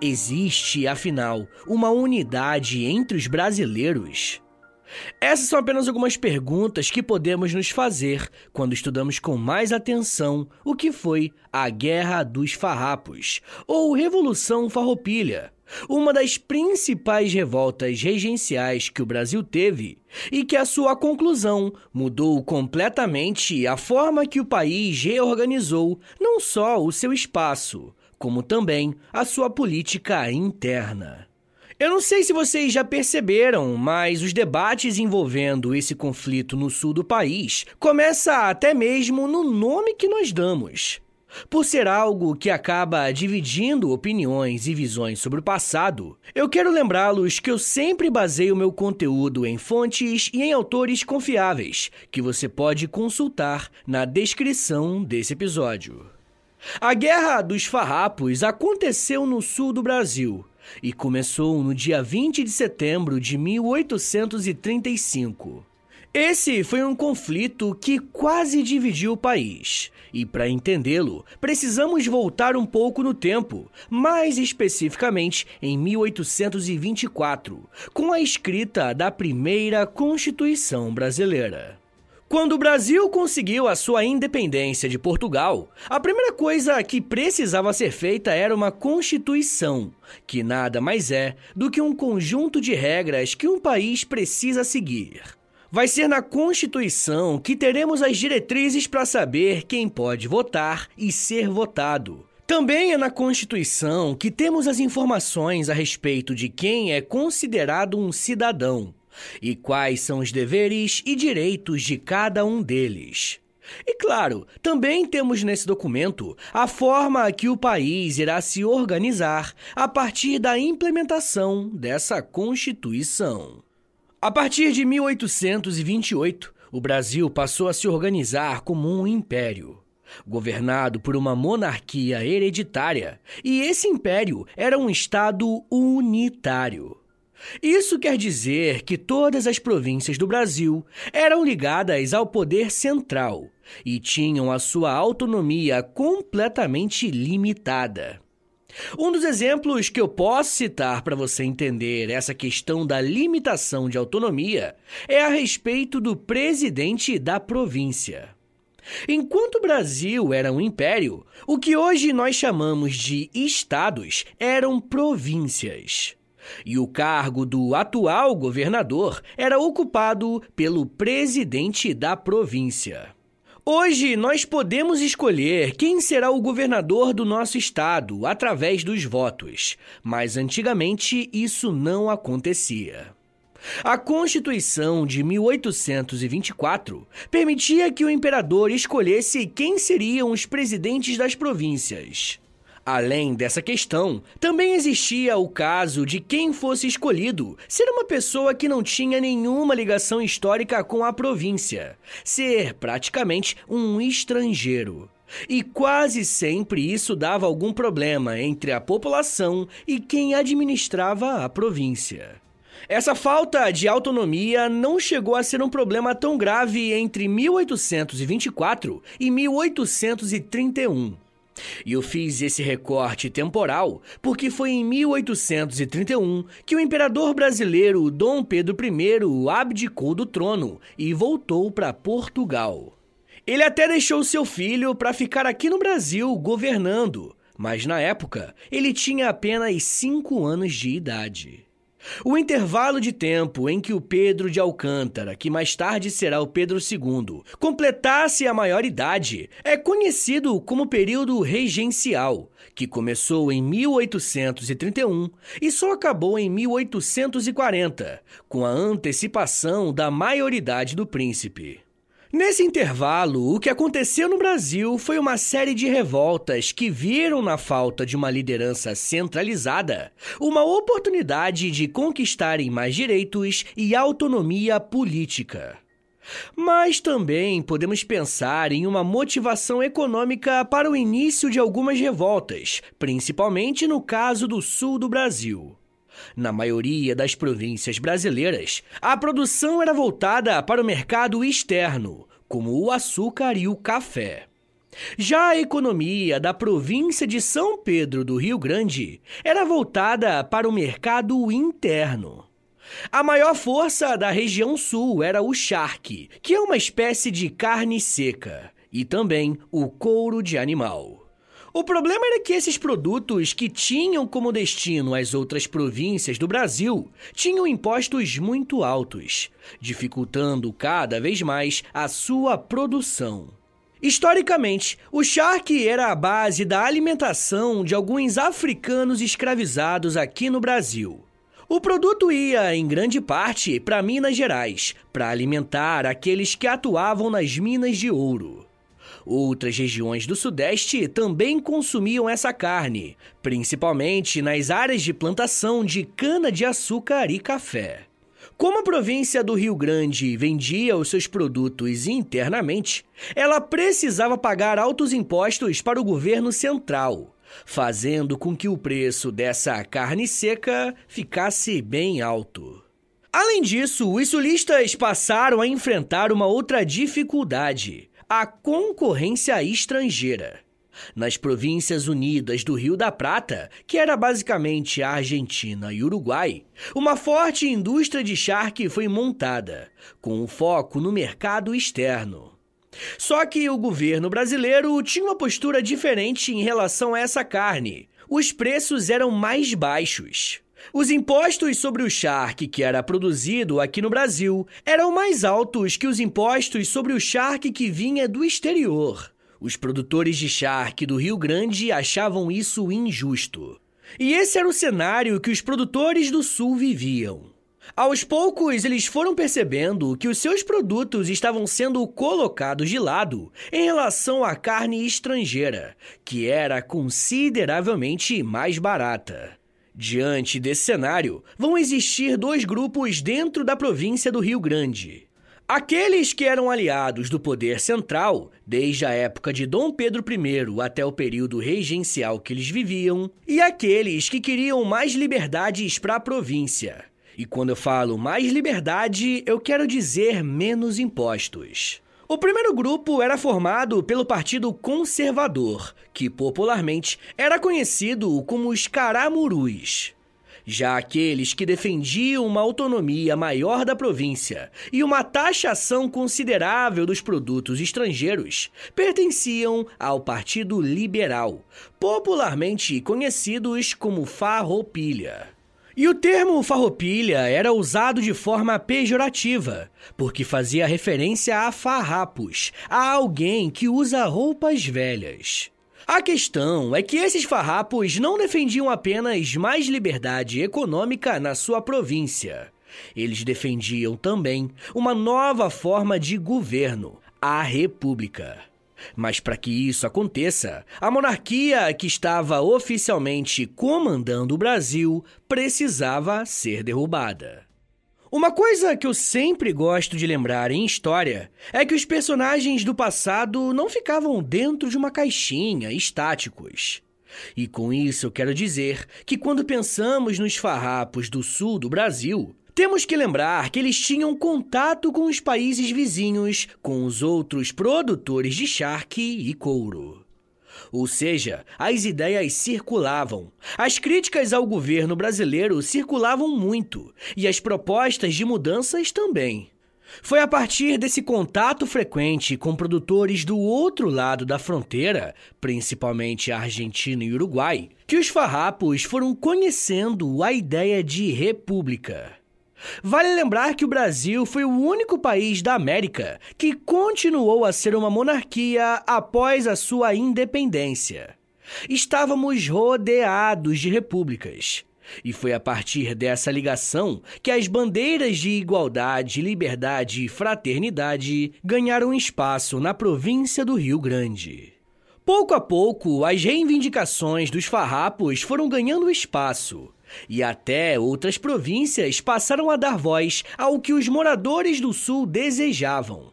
Existe, afinal, uma unidade entre os brasileiros? Essas são apenas algumas perguntas que podemos nos fazer quando estudamos com mais atenção o que foi a Guerra dos Farrapos, ou Revolução Farroupilha, uma das principais revoltas regenciais que o Brasil teve e que a sua conclusão mudou completamente a forma que o país reorganizou não só o seu espaço, como também a sua política interna. Eu não sei se vocês já perceberam, mas os debates envolvendo esse conflito no sul do país começa até mesmo no nome que nós damos. Por ser algo que acaba dividindo opiniões e visões sobre o passado, eu quero lembrá-los que eu sempre baseio meu conteúdo em fontes e em autores confiáveis, que você pode consultar na descrição desse episódio. A Guerra dos Farrapos aconteceu no sul do Brasil e começou no dia 20 de setembro de 1835. Esse foi um conflito que quase dividiu o país. E para entendê-lo, precisamos voltar um pouco no tempo, mais especificamente em 1824, com a escrita da primeira Constituição Brasileira. Quando o Brasil conseguiu a sua independência de Portugal, a primeira coisa que precisava ser feita era uma Constituição, que nada mais é do que um conjunto de regras que um país precisa seguir. Vai ser na Constituição que teremos as diretrizes para saber quem pode votar e ser votado. Também é na Constituição que temos as informações a respeito de quem é considerado um cidadão e quais são os deveres e direitos de cada um deles. E claro, também temos nesse documento a forma que o país irá se organizar a partir da implementação dessa Constituição. A partir de 1828, o Brasil passou a se organizar como um império, governado por uma monarquia hereditária, e esse império era um Estado unitário. Isso quer dizer que todas as províncias do Brasil eram ligadas ao poder central e tinham a sua autonomia completamente limitada. Um dos exemplos que eu posso citar para você entender essa questão da limitação de autonomia é a respeito do presidente da província. Enquanto o Brasil era um império, o que hoje nós chamamos de estados eram províncias. E o cargo do atual governador era ocupado pelo presidente da província. Hoje nós podemos escolher quem será o governador do nosso estado através dos votos, mas antigamente isso não acontecia. A Constituição de 1824 permitia que o imperador escolhesse quem seriam os presidentes das províncias. Além dessa questão, também existia o caso de quem fosse escolhido ser uma pessoa que não tinha nenhuma ligação histórica com a província, ser praticamente um estrangeiro. E quase sempre isso dava algum problema entre a população e quem administrava a província. Essa falta de autonomia não chegou a ser um problema tão grave entre 1824 e 1831. E eu fiz esse recorte temporal porque foi em 1831 que o imperador brasileiro Dom Pedro I abdicou do trono e voltou para Portugal. Ele até deixou seu filho para ficar aqui no Brasil governando, mas na época ele tinha apenas 5 anos de idade. O intervalo de tempo em que o Pedro de Alcântara, que mais tarde será o Pedro II, completasse a maioridade é conhecido como período regencial, que começou em 1831 e só acabou em 1840, com a antecipação da maioridade do príncipe. Nesse intervalo, o que aconteceu no Brasil foi uma série de revoltas que viram na falta de uma liderança centralizada uma oportunidade de conquistarem mais direitos e autonomia política. Mas também podemos pensar em uma motivação econômica para o início de algumas revoltas, principalmente no caso do sul do Brasil. Na maioria das províncias brasileiras, a produção era voltada para o mercado externo, como o açúcar e o café. Já a economia da província de São Pedro do Rio Grande era voltada para o mercado interno. A maior força da região sul era o charque, que é uma espécie de carne seca, e também o couro de animal. O problema era que esses produtos que tinham como destino as outras províncias do Brasil tinham impostos muito altos, dificultando cada vez mais a sua produção. Historicamente, o charque era a base da alimentação de alguns africanos escravizados aqui no Brasil. O produto ia, em grande parte, para Minas Gerais, para alimentar aqueles que atuavam nas minas de ouro. Outras regiões do Sudeste também consumiam essa carne, principalmente nas áreas de plantação de cana-de-açúcar e café. Como a província do Rio Grande vendia os seus produtos internamente, ela precisava pagar altos impostos para o governo central, fazendo com que o preço dessa carne seca ficasse bem alto. Além disso, os sulistas passaram a enfrentar uma outra dificuldade: a concorrência estrangeira. Nas províncias unidas do Rio da Prata, que era basicamente a Argentina e Uruguai, uma forte indústria de charque foi montada, com um foco no mercado externo. Só que o governo brasileiro tinha uma postura diferente em relação a essa carne. Os preços eram mais baixos. Os impostos sobre o charque que era produzido aqui no Brasil eram mais altos que os impostos sobre o charque que vinha do exterior. Os produtores de charque do Rio Grande achavam isso injusto. E esse era o cenário que os produtores do Sul viviam. Aos poucos, eles foram percebendo que os seus produtos estavam sendo colocados de lado em relação à carne estrangeira, que era consideravelmente mais barata. Diante desse cenário, vão existir dois grupos dentro da província do Rio Grande. Aqueles que eram aliados do poder central, desde a época de Dom Pedro I até o período regencial que eles viviam, e aqueles que queriam mais liberdades para a província. E quando eu falo mais liberdade, eu quero dizer menos impostos. O primeiro grupo era formado pelo Partido Conservador, que popularmente era conhecido como os Caramurus. Já aqueles que defendiam uma autonomia maior da província e uma taxação considerável dos produtos estrangeiros pertenciam ao Partido Liberal, popularmente conhecidos como Farroupilha. E o termo farroupilha era usado de forma pejorativa, porque fazia referência a farrapos, a alguém que usa roupas velhas. A questão é que esses farrapos não defendiam apenas mais liberdade econômica na sua província. Eles defendiam também uma nova forma de governo, a república. Mas para que isso aconteça, a monarquia que estava oficialmente comandando o Brasil precisava ser derrubada. Uma coisa que eu sempre gosto de lembrar em história é que os personagens do passado não ficavam dentro de uma caixinha, estáticos. E com isso eu quero dizer que quando pensamos nos farrapos do sul do Brasil, temos que lembrar que eles tinham contato com os países vizinhos, com os outros produtores de charque e couro. Ou seja, as ideias circulavam. As críticas ao governo brasileiro circulavam muito, e as propostas de mudanças também. Foi a partir desse contato frequente com produtores do outro lado da fronteira, principalmente Argentina e Uruguai, que os farrapos foram conhecendo a ideia de república. Vale lembrar que o Brasil foi o único país da América que continuou a ser uma monarquia após a sua independência. Estávamos rodeados de repúblicas. E foi a partir dessa ligação que as bandeiras de igualdade, liberdade e fraternidade ganharam espaço na província do Rio Grande. Pouco a pouco, as reivindicações dos farrapos foram ganhando espaço. E até outras províncias passaram a dar voz ao que os moradores do Sul desejavam.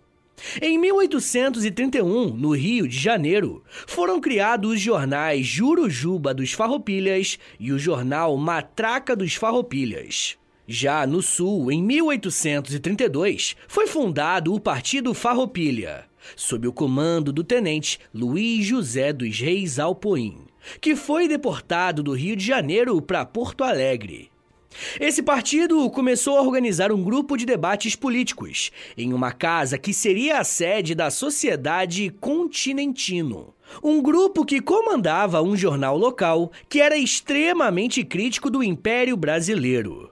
Em 1831, no Rio de Janeiro, foram criados os jornais Jurujuba dos Farroupilhas e o jornal Matraca dos Farroupilhas. Já no Sul, em 1832, foi fundado o Partido Farroupilha, sob o comando do tenente Luiz José dos Reis Alpoim, que foi deportado do Rio de Janeiro para Porto Alegre. Esse partido começou a organizar um grupo de debates políticos em uma casa que seria a sede da Sociedade Continentino. Um grupo que comandava um jornal local que era extremamente crítico do Império Brasileiro.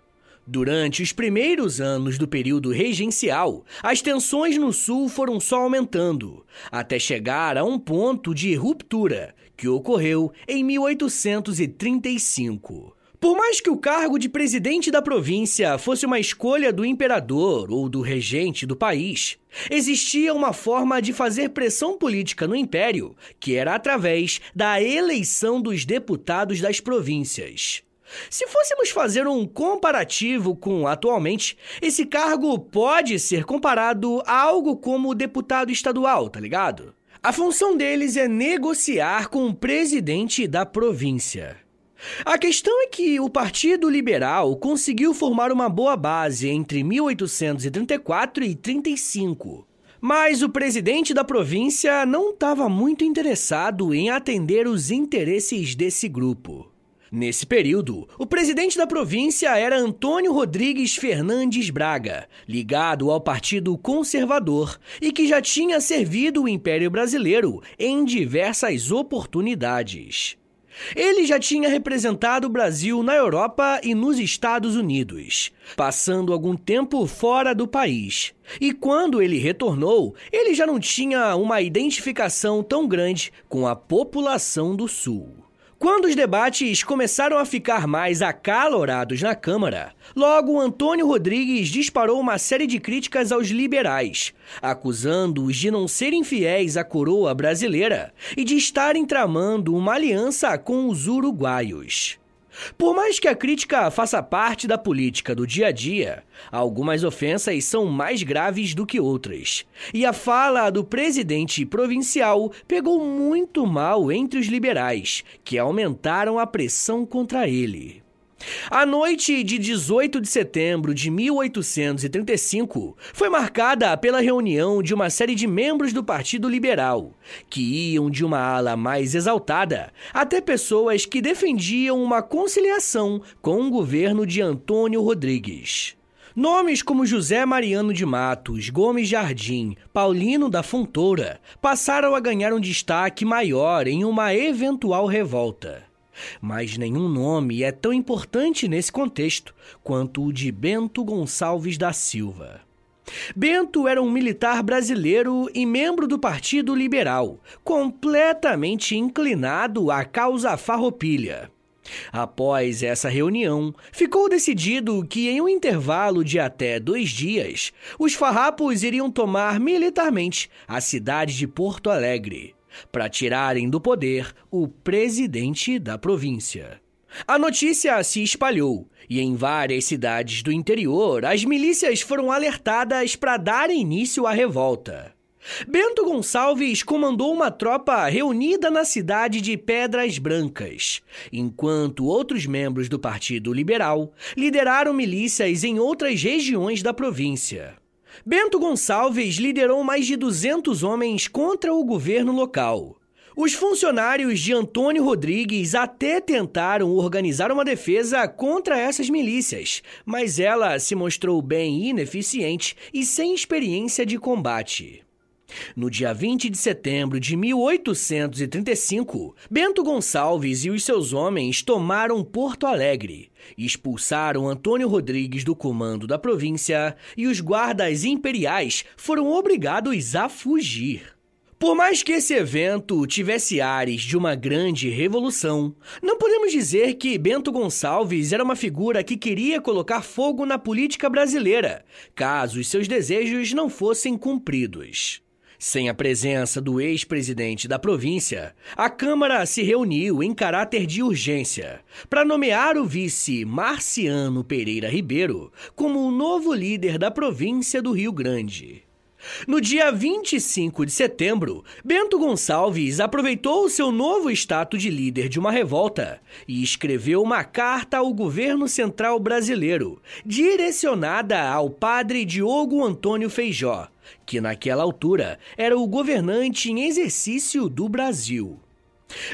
Durante os primeiros anos do período regencial, as tensões no Sul foram só aumentando, até chegar a um ponto de ruptura, que ocorreu em 1835. Por mais que o cargo de presidente da província fosse uma escolha do imperador ou do regente do país, existia uma forma de fazer pressão política no império, que era através da eleição dos deputados das províncias. Se fôssemos fazer um comparativo com atualmente, esse cargo pode ser comparado a algo como deputado estadual, tá ligado? A função deles é negociar com o presidente da província. A questão é que o Partido Liberal conseguiu formar uma boa base entre 1834 e 35. Mas o presidente da província não estava muito interessado em atender os interesses desse grupo. Nesse período, o presidente da província era Antônio Rodrigues Fernandes Braga, ligado ao Partido Conservador e que já tinha servido o Império Brasileiro em diversas oportunidades. Ele já tinha representado o Brasil na Europa e nos Estados Unidos, passando algum tempo fora do país. E quando ele retornou, ele já não tinha uma identificação tão grande com a população do Sul. Quando os debates começaram a ficar mais acalorados na Câmara, logo Antônio Rodrigues disparou uma série de críticas aos liberais, acusando-os de não serem fiéis à coroa brasileira e de estarem tramando uma aliança com os uruguaios. Por mais que a crítica faça parte da política do dia a dia, algumas ofensas são mais graves do que outras. E a fala do presidente provincial pegou muito mal entre os liberais, que aumentaram a pressão contra ele. A noite de 18 de setembro de 1835 foi marcada pela reunião de uma série de membros do Partido Liberal, que iam de uma ala mais exaltada até pessoas que defendiam uma conciliação com o governo de Antônio Rodrigues. Nomes como José Mariano de Matos, Gomes Jardim, Paulino da Fontoura passaram a ganhar um destaque maior em uma eventual revolta. Mas nenhum nome é tão importante nesse contexto quanto o de Bento Gonçalves da Silva. Bento era um militar brasileiro e membro do Partido Liberal, completamente inclinado à causa farroupilha. Após essa reunião, ficou decidido que, em um intervalo de até dois dias, os farrapos iriam tomar militarmente a cidade de Porto Alegre para tirarem do poder o presidente da província. A notícia se espalhou e em várias cidades do interior as milícias foram alertadas para dar início à revolta. Bento Gonçalves comandou uma tropa reunida na cidade de Pedras Brancas, enquanto outros membros do Partido Liberal lideraram milícias em outras regiões da província. Bento Gonçalves liderou mais de 200 homens contra o governo local. Os funcionários de Antônio Rodrigues até tentaram organizar uma defesa contra essas milícias, mas ela se mostrou bem ineficiente e sem experiência de combate. No dia 20 de setembro de 1835, Bento Gonçalves e os seus homens tomaram Porto Alegre, expulsaram Antônio Rodrigues do comando da província e os guardas imperiais foram obrigados a fugir. Por mais que esse evento tivesse ares de uma grande revolução, não podemos dizer que Bento Gonçalves era uma figura que queria colocar fogo na política brasileira, caso os seus desejos não fossem cumpridos. Sem a presença do ex-presidente da província, a Câmara se reuniu em caráter de urgência para nomear o vice Marciano Pereira Ribeiro como o novo líder da província do Rio Grande. No dia 25 de setembro, Bento Gonçalves aproveitou seu novo status de líder de uma revolta e escreveu uma carta ao governo central brasileiro, direcionada ao padre Diogo Antônio Feijó, que naquela altura era o governante em exercício do Brasil.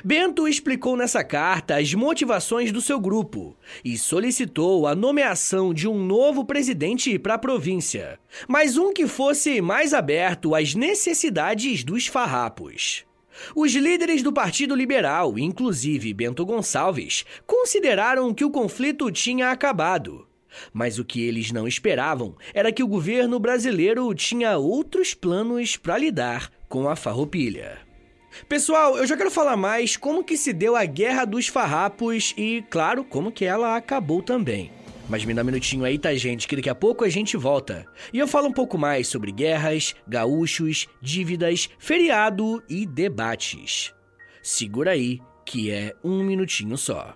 Bento explicou nessa carta as motivações do seu grupo e solicitou a nomeação de um novo presidente para a província, mas um que fosse mais aberto às necessidades dos farrapos. Os líderes do Partido Liberal, inclusive Bento Gonçalves, consideraram que o conflito tinha acabado. Mas o que eles não esperavam era que o governo brasileiro tinha outros planos para lidar com a farroupilha. Pessoal, eu já quero falar mais como que se deu a Guerra dos Farrapos e, claro, como que ela acabou também. Mas me dá um minutinho aí, tá, gente? Que daqui a pouco a gente volta. E eu falo um pouco mais sobre guerras, gaúchos, dívidas, feriado e debates. Segura aí, que é um minutinho só.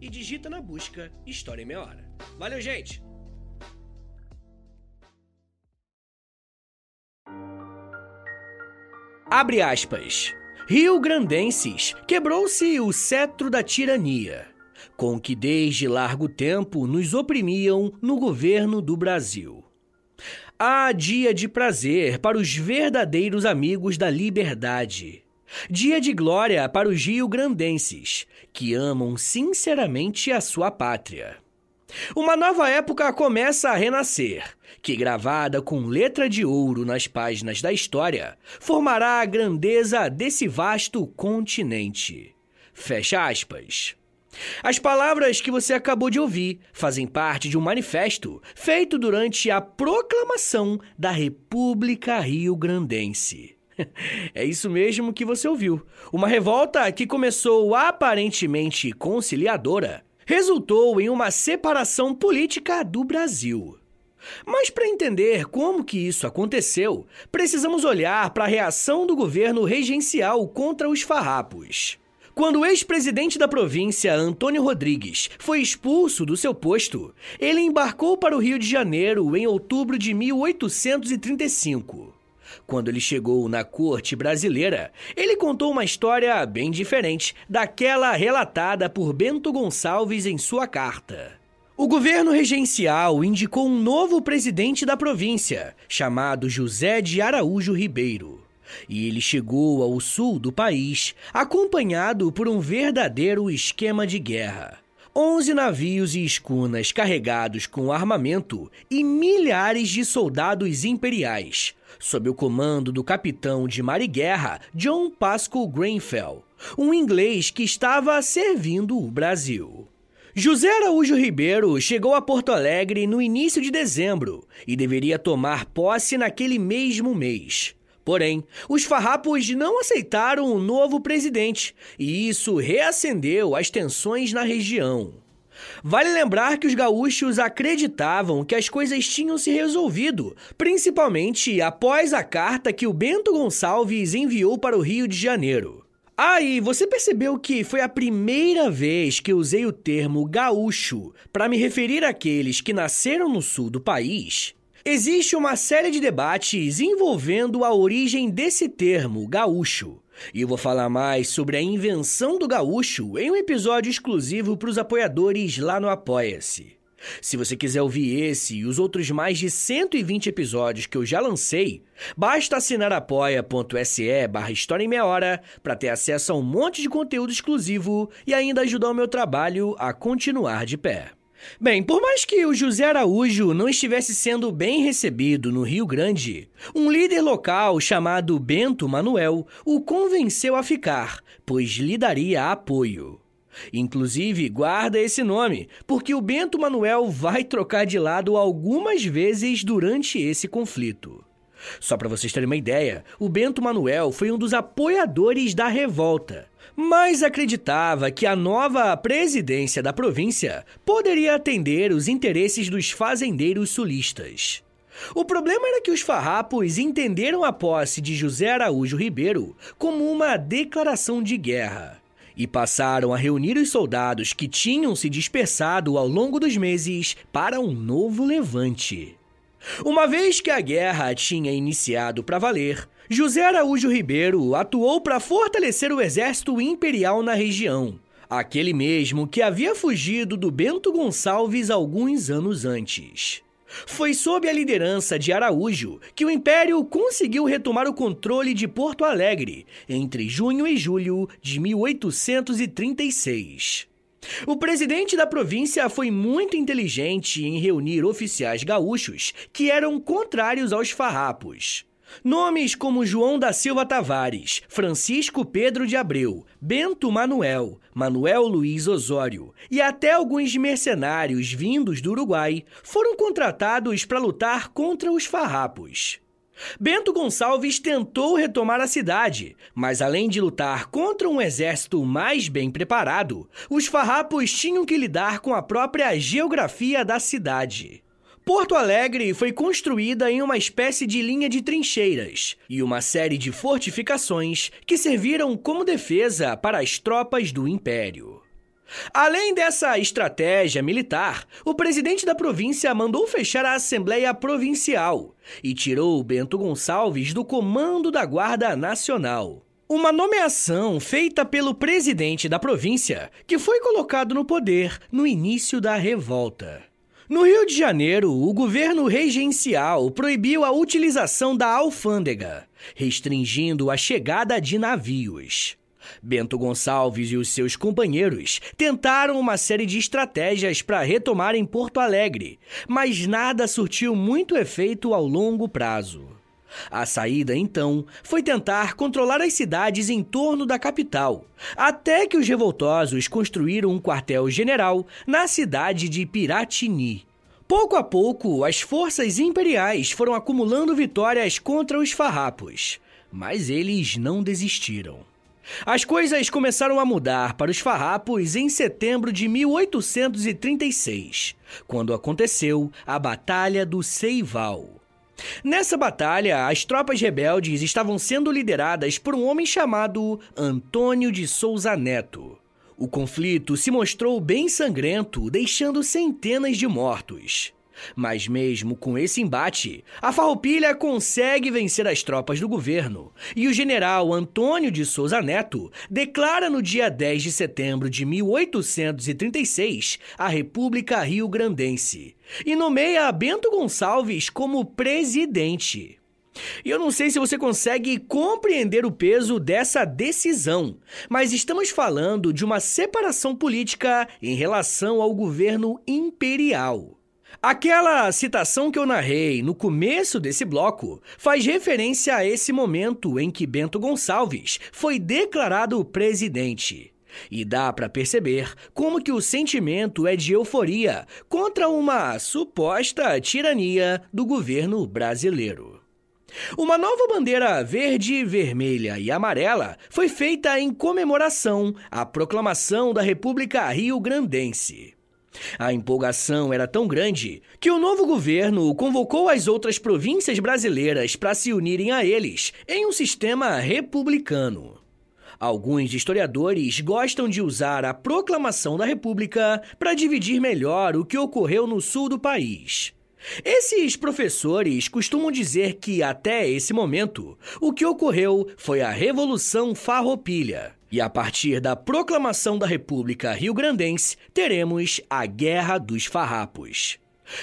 e digita na busca História em Meia Hora. Valeu, gente! Abre aspas. Rio Grandenses quebrou-se o cetro da tirania, com que desde largo tempo nos oprimiam no governo do Brasil. Há dia de prazer para os verdadeiros amigos da liberdade. Dia de glória para os rio-grandenses, que amam sinceramente a sua pátria. Uma nova época começa a renascer, que, gravada com letra de ouro nas páginas da história, formará a grandeza desse vasto continente. Fecha aspas. As palavras que você acabou de ouvir fazem parte de um manifesto feito durante a proclamação da República Rio-Grandense. É isso mesmo que você ouviu. Uma revolta que começou aparentemente conciliadora resultou em uma separação política do Brasil. Mas para entender como que isso aconteceu, precisamos olhar para a reação do governo regencial contra os farrapos. Quando o ex-presidente da província, Antônio Rodrigues, foi expulso do seu posto, ele embarcou para o Rio de Janeiro em outubro de 1835. Quando ele chegou na corte brasileira, ele contou uma história bem diferente daquela relatada por Bento Gonçalves em sua carta. O governo regencial indicou um novo presidente da província, chamado José de Araújo Ribeiro. E ele chegou ao sul do país acompanhado por um verdadeiro esquema de guerra. Onze navios e escunas carregados com armamento e milhares de soldados imperiais, sob o comando do capitão de mar e guerra John Pascal Grenfell, um inglês que estava servindo o Brasil. José Araújo Ribeiro chegou a Porto Alegre no início de dezembro e deveria tomar posse naquele mesmo mês. Porém, os farrapos não aceitaram o novo presidente e isso reacendeu as tensões na região. Vale lembrar que os gaúchos acreditavam que as coisas tinham se resolvido, principalmente após a carta que o Bento Gonçalves enviou para o Rio de Janeiro. Ah, e você percebeu que foi a primeira vez que usei o termo gaúcho para me referir àqueles que nasceram no sul do país? Existe uma série de debates envolvendo a origem desse termo, gaúcho. E eu vou falar mais sobre a invenção do gaúcho em um episódio exclusivo para os apoiadores lá no Apoia-se. Se você quiser ouvir esse e os outros mais de 120 episódios que eu já lancei, basta assinar apoia.se barra História em Meia Hora para ter acesso a um monte de conteúdo exclusivo e ainda ajudar o meu trabalho a continuar de pé. Bem, por mais que o José Araújo não estivesse sendo bem recebido no Rio Grande, um líder local chamado Bento Manuel o convenceu a ficar, pois lhe daria apoio. Inclusive, guarda esse nome, porque o Bento Manuel vai trocar de lado algumas vezes durante esse conflito. Só para vocês terem uma ideia, o Bento Manuel foi um dos apoiadores da revolta, mas acreditava que a nova presidência da província poderia atender os interesses dos fazendeiros sulistas. O problema era que os farrapos entenderam a posse de José Araújo Ribeiro como uma declaração de guerra e passaram a reunir os soldados que tinham se dispersado ao longo dos meses para um novo levante. Uma vez que a guerra tinha iniciado para valer, José Araújo Ribeiro atuou para fortalecer o exército imperial na região, aquele mesmo que havia fugido do Bento Gonçalves alguns anos antes. Foi sob a liderança de Araújo que o Império conseguiu retomar o controle de Porto Alegre entre junho e julho de 1836. O presidente da província foi muito inteligente em reunir oficiais gaúchos que eram contrários aos farrapos. Nomes como João da Silva Tavares, Francisco Pedro de Abreu, Bento Manuel, Manuel Luiz Osório e até alguns mercenários vindos do Uruguai foram contratados para lutar contra os farrapos. Bento Gonçalves tentou retomar a cidade, mas além de lutar contra um exército mais bem preparado, os farrapos tinham que lidar com a própria geografia da cidade. Porto Alegre foi construída em uma espécie de linha de trincheiras e uma série de fortificações que serviram como defesa para as tropas do Império. Além dessa estratégia militar, o presidente da província mandou fechar a Assembleia Provincial e tirou Bento Gonçalves do comando da Guarda Nacional. Uma nomeação feita pelo presidente da província, que foi colocado no poder no início da revolta. No Rio de Janeiro, o governo regencial proibiu a utilização da alfândega, restringindo a chegada de navios. Bento Gonçalves e os seus companheiros tentaram uma série de estratégias para retomarem Porto Alegre, mas nada surtiu muito efeito ao longo prazo. A saída, então, foi tentar controlar as cidades em torno da capital, até que os revoltosos construíram um quartel-general na cidade de Piratini. Pouco a pouco, as forças imperiais foram acumulando vitórias contra os farrapos, mas eles não desistiram. As coisas começaram a mudar para os farrapos em setembro de 1836, quando aconteceu a Batalha do Seival. Nessa batalha, as tropas rebeldes estavam sendo lideradas por um homem chamado Antônio de Souza Neto. O conflito se mostrou bem sangrento, deixando centenas de mortos. Mas mesmo com esse embate, a Farroupilha consegue vencer as tropas do governo e o general Antônio de Souza Neto declara no dia 10 de setembro de 1836 a República Rio-Grandense e nomeia Bento Gonçalves como presidente. E eu não sei se você consegue compreender o peso dessa decisão, mas estamos falando de uma separação política em relação ao governo imperial. Aquela citação que eu narrei no começo desse bloco faz referência a esse momento em que Bento Gonçalves foi declarado presidente. E dá para perceber como que o sentimento é de euforia contra uma suposta tirania do governo brasileiro. Uma nova bandeira verde, vermelha e amarela foi feita em comemoração à proclamação da República Rio-Grandense. A empolgação era tão grande que o novo governo convocou as outras províncias brasileiras para se unirem a eles em um sistema republicano. Alguns historiadores gostam de usar a proclamação da República para dividir melhor o que ocorreu no sul do país. Esses professores costumam dizer que, até esse momento, o que ocorreu foi a Revolução Farroupilha. E a partir da proclamação da República Rio-Grandense, teremos a Guerra dos Farrapos.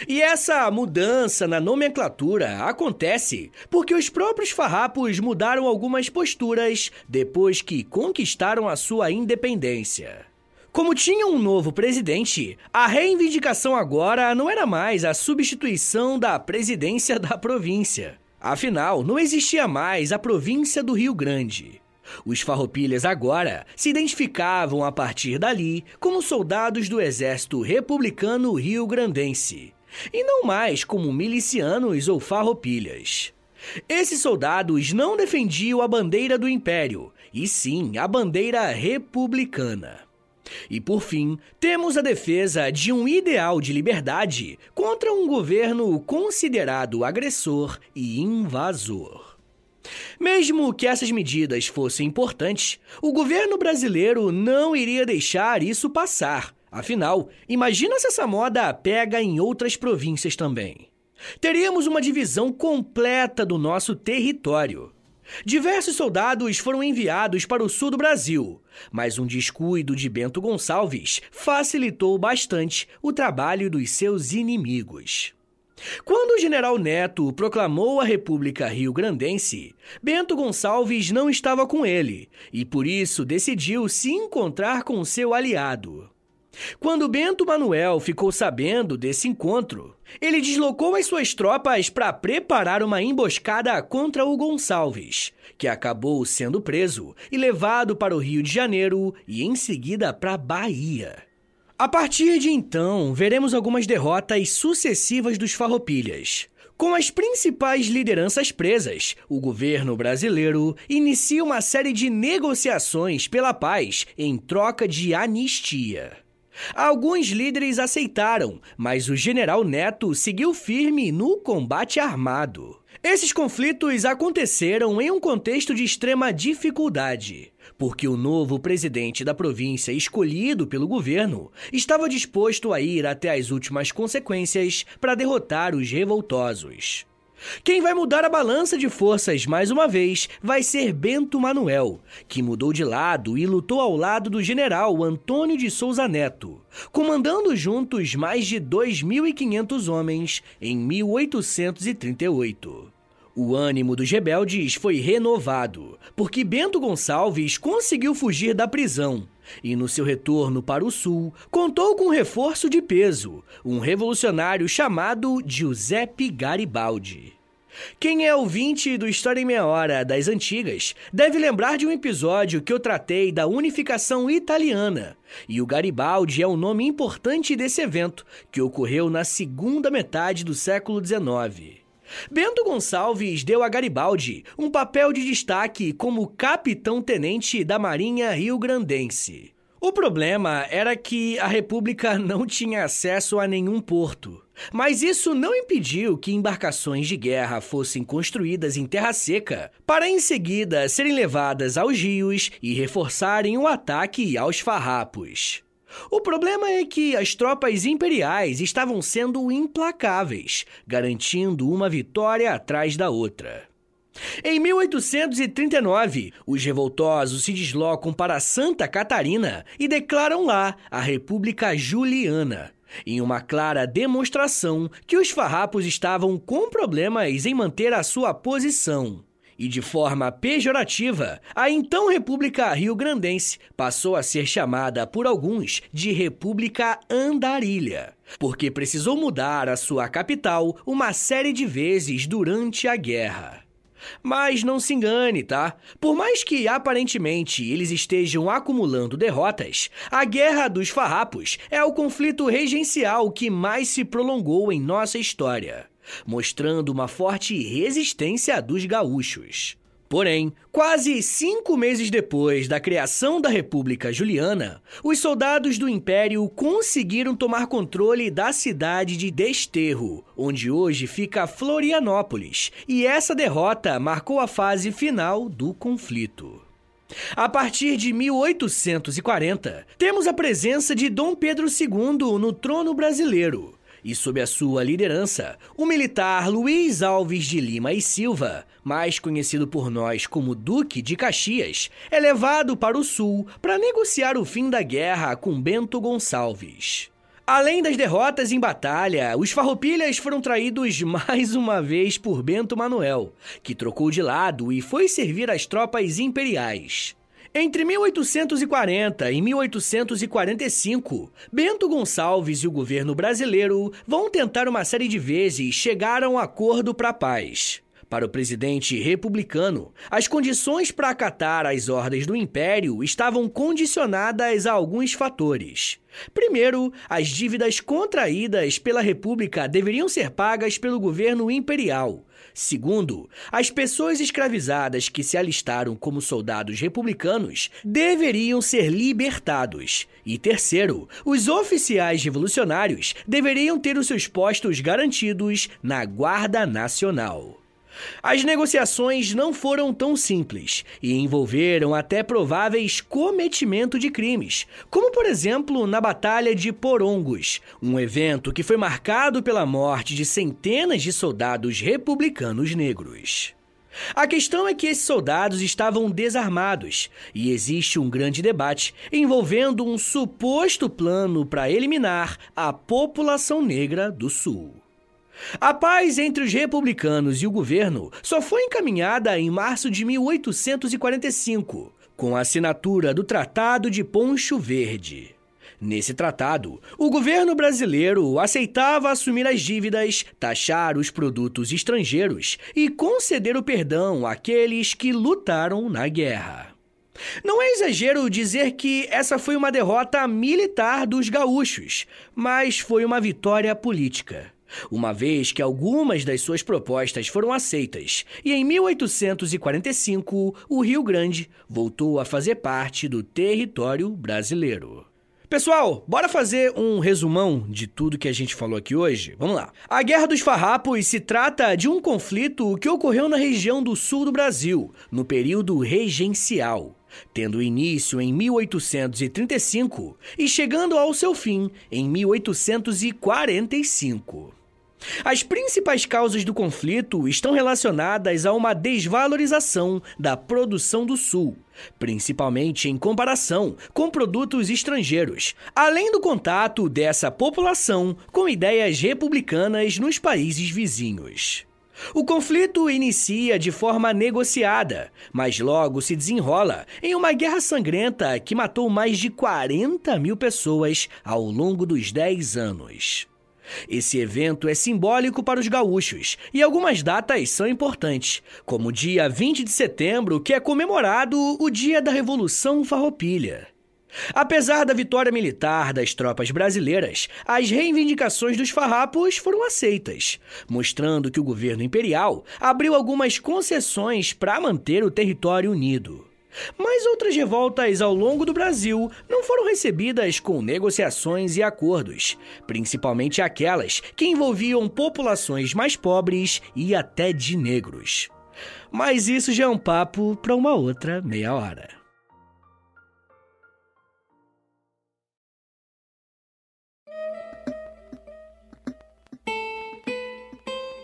E essa mudança na nomenclatura acontece porque os próprios farrapos mudaram algumas posturas depois que conquistaram a sua independência. Como tinha um novo presidente, a reivindicação agora não era mais a substituição da presidência da província. Afinal, não existia mais a província do Rio Grande. Os farroupilhas agora se identificavam a partir dali como soldados do exército republicano rio-grandense, e não mais como milicianos ou farroupilhas. Esses soldados não defendiam a bandeira do império, e sim a bandeira republicana. E por fim, temos a defesa de um ideal de liberdade contra um governo considerado agressor e invasor. Mesmo que essas medidas fossem importantes, o governo brasileiro não iria deixar isso passar. Afinal, imagina se essa moda pega em outras províncias também. Teríamos uma divisão completa do nosso território. Diversos soldados foram enviados para o sul do Brasil, mas um descuido de Bento Gonçalves facilitou bastante o trabalho dos seus inimigos. Quando o general Neto proclamou a República Rio-Grandense, Bento Gonçalves não estava com ele e por isso decidiu se encontrar com seu aliado. Quando Bento Manuel ficou sabendo desse encontro, ele deslocou as suas tropas para preparar uma emboscada contra o Gonçalves, que acabou sendo preso e levado para o Rio de Janeiro e em seguida para Bahia. A partir de então, veremos algumas derrotas sucessivas dos farroupilhas. Com as principais lideranças presas, o governo brasileiro inicia uma série de negociações pela paz em troca de anistia. Alguns líderes aceitaram, mas o general Neto seguiu firme no combate armado. Esses conflitos aconteceram em um contexto de extrema dificuldade, porque o novo presidente da província escolhido pelo governo estava disposto a ir até as últimas consequências para derrotar os revoltosos. Quem vai mudar a balança de forças mais uma vez vai ser Bento Manuel, que mudou de lado e lutou ao lado do general Antônio de Souza Neto, comandando juntos mais de 2.500 homens em 1838. O ânimo dos rebeldes foi renovado, porque Bento Gonçalves conseguiu fugir da prisão e, no seu retorno para o sul, contou com um reforço de peso, um revolucionário chamado Giuseppe Garibaldi. Quem é ouvinte do História em Meia Hora das antigas deve lembrar de um episódio que eu tratei da unificação italiana. E o Garibaldi é um nome importante desse evento, que ocorreu na segunda metade do século XIX. Bento Gonçalves deu a Garibaldi um papel de destaque como capitão-tenente da Marinha Rio-Grandense. O problema era que a República não tinha acesso a nenhum porto. Mas isso não impediu que embarcações de guerra fossem construídas em terra seca, para em seguida serem levadas aos rios e reforçarem o ataque aos farrapos. O problema é que as tropas imperiais estavam sendo implacáveis, garantindo uma vitória atrás da outra. Em 1839, os revoltosos se deslocam para Santa Catarina e declaram lá a República Juliana, em uma clara demonstração que os farrapos estavam com problemas em manter a sua posição. E de forma pejorativa, a então República Rio-Grandense passou a ser chamada por alguns de República Andarilha, porque precisou mudar a sua capital uma série de vezes durante a guerra. Mas não se engane, tá? Por mais que aparentemente eles estejam acumulando derrotas, a Guerra dos Farrapos é o conflito regencial que mais se prolongou em nossa história, mostrando uma forte resistência dos gaúchos. Porém, quase cinco meses depois da criação da República Juliana, os soldados do Império conseguiram tomar controle da cidade de Desterro, onde hoje fica Florianópolis, e essa derrota marcou a fase final do conflito. A partir de 1840, temos a presença de Dom Pedro II no trono brasileiro e sob a sua liderança, o militar Luiz Alves de Lima e Silva, mais conhecido por nós como Duque de Caxias, é levado para o sul para negociar o fim da guerra com Bento Gonçalves. Além das derrotas em batalha, os farroupilhas foram traídos mais uma vez por Bento Manuel, que trocou de lado e foi servir as tropas imperiais. Entre 1840 e 1845, Bento Gonçalves e o governo brasileiro vão tentar uma série de vezes chegar a um acordo para a paz. Para o presidente republicano, as condições para acatar as ordens do império estavam condicionadas a alguns fatores. Primeiro, as dívidas contraídas pela República deveriam ser pagas pelo governo imperial. Segundo, as pessoas escravizadas que se alistaram como soldados republicanos deveriam ser libertados. E terceiro, os oficiais revolucionários deveriam ter os seus postos garantidos na Guarda Nacional. As negociações não foram tão simples e envolveram até prováveis cometimento de crimes, como por exemplo na Batalha de Porongos, um evento que foi marcado pela morte de centenas de soldados republicanos negros. A questão é que esses soldados estavam desarmados e existe um grande debate envolvendo um suposto plano para eliminar a população negra do Sul. A paz entre os republicanos e o governo só foi encaminhada em março de 1845, com a assinatura do Tratado de Poncho Verde. Nesse tratado, o governo brasileiro aceitava assumir as dívidas, taxar os produtos estrangeiros e conceder o perdão àqueles que lutaram na guerra. Não é exagero dizer que essa foi uma derrota militar dos gaúchos, mas foi uma vitória política uma vez que algumas das suas propostas foram aceitas, e em 1845 o Rio Grande voltou a fazer parte do território brasileiro. Pessoal, bora fazer um resumão de tudo que a gente falou aqui hoje? Vamos lá. A Guerra dos Farrapos se trata de um conflito que ocorreu na região do sul do Brasil, no período regencial, tendo início em 1835 e chegando ao seu fim em 1845. As principais causas do conflito estão relacionadas a uma desvalorização da produção do Sul, principalmente em comparação com produtos estrangeiros, além do contato dessa população com ideias republicanas nos países vizinhos. O conflito inicia de forma negociada, mas logo se desenrola em uma guerra sangrenta que matou mais de 40 mil pessoas ao longo dos 10 anos. Esse evento é simbólico para os gaúchos e algumas datas são importantes, como o dia 20 de setembro, que é comemorado o Dia da Revolução Farroupilha. Apesar da vitória militar das tropas brasileiras, as reivindicações dos farrapos foram aceitas, mostrando que o governo imperial abriu algumas concessões para manter o território unido. Mas outras revoltas ao longo do Brasil não foram recebidas com negociações e acordos, principalmente aquelas que envolviam populações mais pobres e até de negros. Mas isso já é um papo para uma outra meia hora.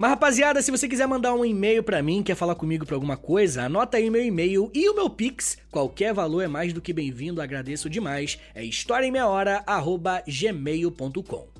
Mas rapaziada, se você quiser mandar um e-mail para mim, quer falar comigo pra alguma coisa, anota aí meu e-mail e o meu Pix. Qualquer valor é mais do que bem-vindo, agradeço demais. É historiaemmeiahora@gmail.com.